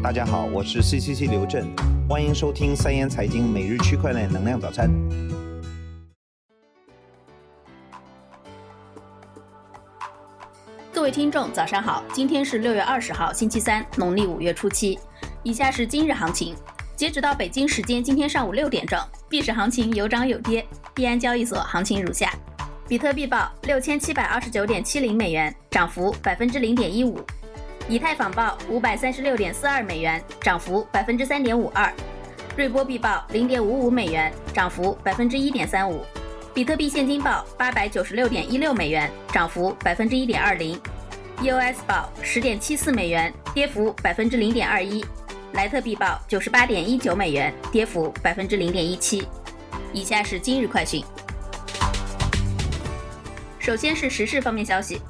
大家好，我是 CCC 刘震，欢迎收听三言财经每日区块链能量早餐。各位听众，早上好，今天是六月二十号，星期三，农历五月初七。以下是今日行情，截止到北京时间今天上午六点整，币市行情有涨有跌。币安交易所行情如下：比特币报六千七百二十九点七零美元，涨幅百分之零点一五。以太坊报五百三十六点四二美元，涨幅百分之三点五二；瑞波币报零点五五美元，涨幅百分之一点三五；比特币现金报八百九十六点一六美元，涨幅百分之一点二零；EOS 报十点七四美元，跌幅百分之零点二一；莱特币报九十八点一九美元，跌幅百分之零点一七。以下是今日快讯，首先是时事方面消息。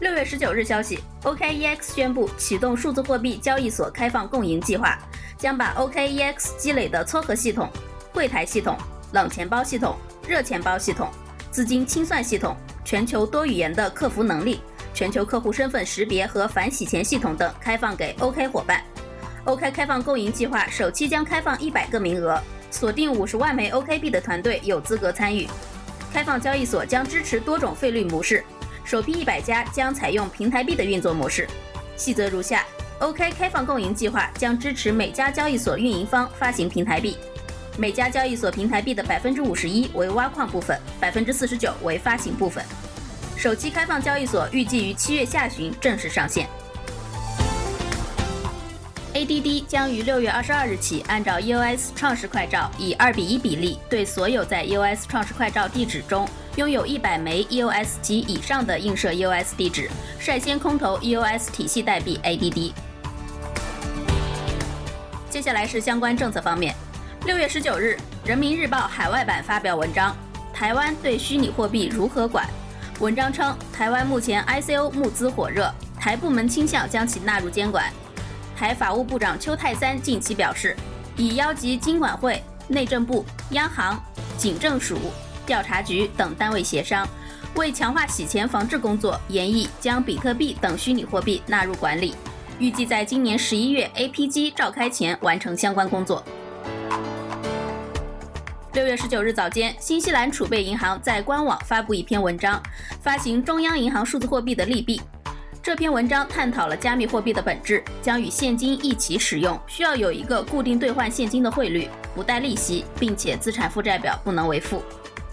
六月十九日消息，OKEX 宣布启动数字货币交易所开放共赢计划，将把 OKEX 积累的撮合系统、柜台系统、冷钱包系统、热钱包系统、资金清算系统、全球多语言的客服能力、全球客户身份识别和反洗钱系统等开放给 OK 伙伴。OK 开放共赢计划首期将开放一百个名额，锁定五十万枚 OK 币的团队有资格参与。开放交易所将支持多种费率模式。首批一百家将采用平台币的运作模式，细则如下：OK 开放共赢计划将支持每家交易所运营方发行平台币，每家交易所平台币的百分之五十一为挖矿部分，百分之四十九为发行部分。首期开放交易所预计于七月下旬正式上线。ADD 将于六月二十二日起，按照 EOS 创始快照以二比一比例对所有在 EOS 创始快照地址中拥有一百枚 EOS 及以上的映射 EOS 地址，率先空投 EOS 体系代币 ADD。接下来是相关政策方面。六月十九日，《人民日报》海外版发表文章《台湾对虚拟货币如何管》。文章称，台湾目前 ICO 募资火热，台部门倾向将其纳入监管。台法务部长邱泰三近期表示，已邀集金管会、内政部、央行、警政署、调查局等单位协商，为强化洗钱防治工作，研议将比特币等虚拟货币纳入管理，预计在今年十一月 APG 召开前完成相关工作。六月十九日早间，新西兰储备银行在官网发布一篇文章，发行中央银行数字货币的利弊。这篇文章探讨了加密货币的本质，将与现金一起使用，需要有一个固定兑换现金的汇率，不带利息，并且资产负债表不能为负。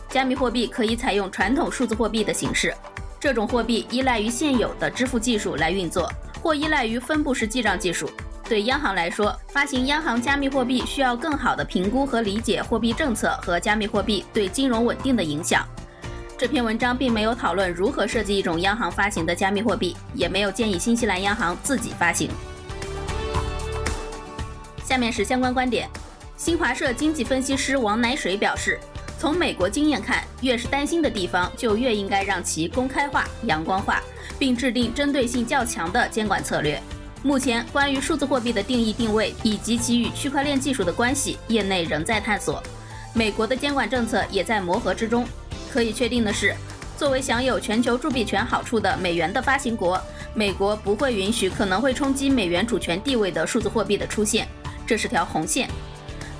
加密货币可以采用传统数字货币的形式，这种货币依赖于现有的支付技术来运作，或依赖于分布式记账技术。对央行来说，发行央行加密货币需要更好的评估和理解货币政策和加密货币对金融稳定的影响。这篇文章并没有讨论如何设计一种央行发行的加密货币，也没有建议新西兰央行自己发行。下面是相关观点。新华社经济分析师王乃水表示，从美国经验看，越是担心的地方，就越应该让其公开化、阳光化，并制定针对性较强的监管策略。目前，关于数字货币的定义定位以及其与区块链技术的关系，业内仍在探索。美国的监管政策也在磨合之中。可以确定的是，作为享有全球铸币权好处的美元的发行国，美国不会允许可能会冲击美元主权地位的数字货币的出现，这是条红线。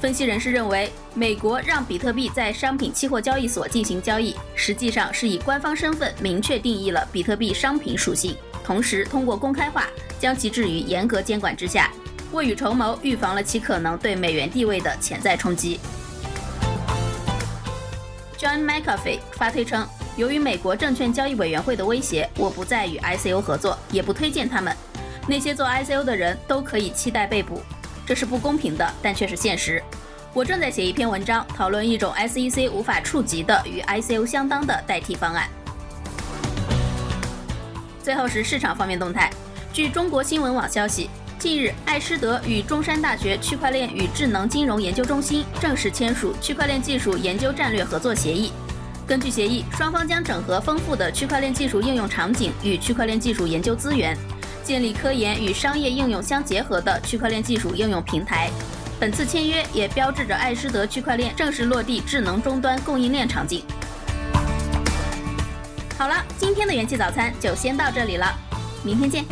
分析人士认为，美国让比特币在商品期货交易所进行交易，实际上是以官方身份明确定义了比特币商品属性，同时通过公开化将其置于严格监管之下，未雨绸缪，预防了其可能对美元地位的潜在冲击。John McAfee 发推称，由于美国证券交易委员会的威胁，我不再与 ICO 合作，也不推荐他们。那些做 ICO 的人都可以期待被捕，这是不公平的，但却是现实。我正在写一篇文章，讨论一种 SEC 无法触及的与 ICO 相当的代替方案。最后是市场方面动态，据中国新闻网消息。近日，爱诗德与中山大学区块链与智能金融研究中心正式签署区块链技术研究战略合作协议。根据协议，双方将整合丰富的区块链技术应用场景与区块链技术研究资源，建立科研与商业应用相结合的区块链技术应用平台。本次签约也标志着爱诗德区块链正式落地智能终端供应链场景。好了，今天的元气早餐就先到这里了，明天见。